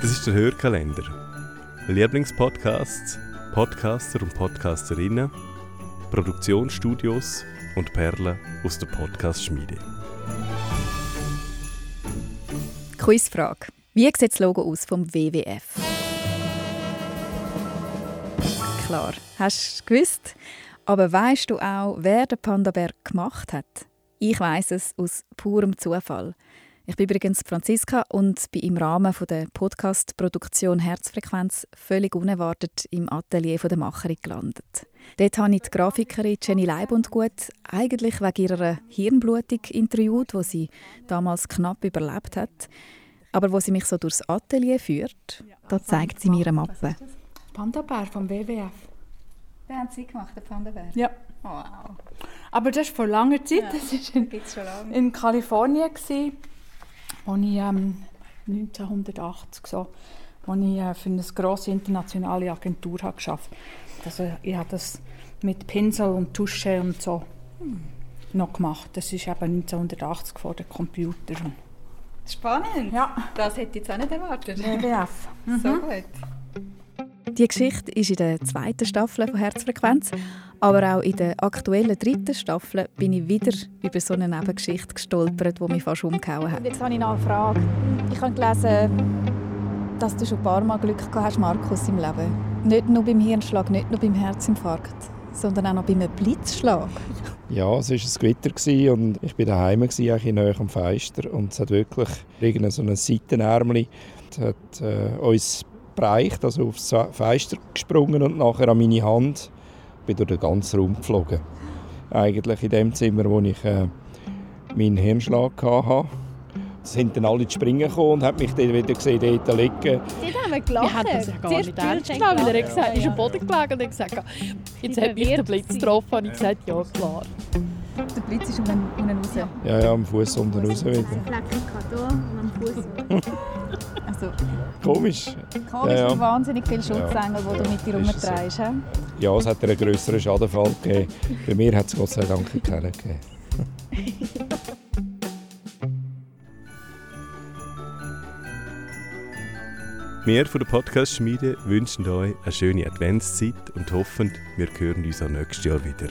Das ist der Hörkalender. Lieblingspodcasts, Podcaster und Podcasterinnen, Produktionsstudios und Perlen aus der Podcast-Schmiede. Quizfrage. Wie sieht das Logo aus vom WWF? Klar, hast du gewusst. Aber weißt du auch, wer den Panda-Bär gemacht hat? Ich weiß es aus purem Zufall. Ich bin übrigens Franziska und bin im Rahmen der Podcast-Produktion Herzfrequenz völlig unerwartet im Atelier der Macherin gelandet. Dort habe ich die Grafikerin Jenny Leibundgut eigentlich wegen ihrer Hirnblutung interviewt, die sie damals knapp überlebt hat. Aber wo sie mich so durchs Atelier führt, da zeigt sie mir eine Mappe. Panda-Bär vom WWF. Den haben Sie gemacht, den Panda-Bär? Ja. Wow. Aber das ist vor langer Zeit. Ja, das war in, Gibt's schon lange. in Kalifornien, gewesen, wo ich ähm, 1980 so, wo ich äh, für eine grosse internationale Agentur habe geschafft. Also ich habe das mit Pinsel und Tusche und so noch gemacht. Das ist eben 1980 vor dem Computer. Spannend. Ja. Das hätte ich jetzt auch nicht erwartet. WWF. So gut. Die Geschichte ist in der zweiten Staffel von Herzfrequenz, aber auch in der aktuellen dritten Staffel bin ich wieder über so eine Nebengeschichte gestolpert, die mich fast umgehauen hat. Jetzt habe ich noch eine Frage. Ich habe gelesen, dass du schon ein paar Mal Glück gehabt hast, Markus, im Leben. Nicht nur beim Hirnschlag, nicht nur beim Herzinfarkt, sondern auch noch bei einem Blitzschlag. Ja, es war ein Gewitter gewesen und ich war daheim, eigentlich nahe am Fenster. Und es hat wirklich irgendein so ein Seitenärmel das hat, äh, uns bereicht, also aufs Fenster gesprungen und nachher an meine Hand. bin durch den ganzen Raum geflogen. Eigentlich in dem Zimmer, wo ich äh, meinen Hirnschlag hatte. Es sind dann alle zu springen gekommen und haben mich dann wieder gesehen, dort liegen. Dort haben gelacht. Wir haben das ja gar Zuerst nicht ernst genommen, weil er hat gesagt, er ist ja. am Boden gelegen und hat gesagt, jetzt Ich hat mich der verwirrt Blitz getroffen und ich gesagt, ja klar. Der Blitz ist unten raus. Ja, ja, am Fuß unten raus wieder. Flecken hier und am Fuß. Also, Komisch. komisch Ja, ja. und wahnsinnig viele Schutzengel, die du mit dir so. rumtreibst. hä? Ja, es hat einen grösseren Schadenfall gegeben. Bei mir hat es Gott sei Dank keinen gegeben. Wir von der Podcast-Schmiede wünschen euch eine schöne Adventszeit und hoffen, wir hören uns auch nächstes Jahr wieder.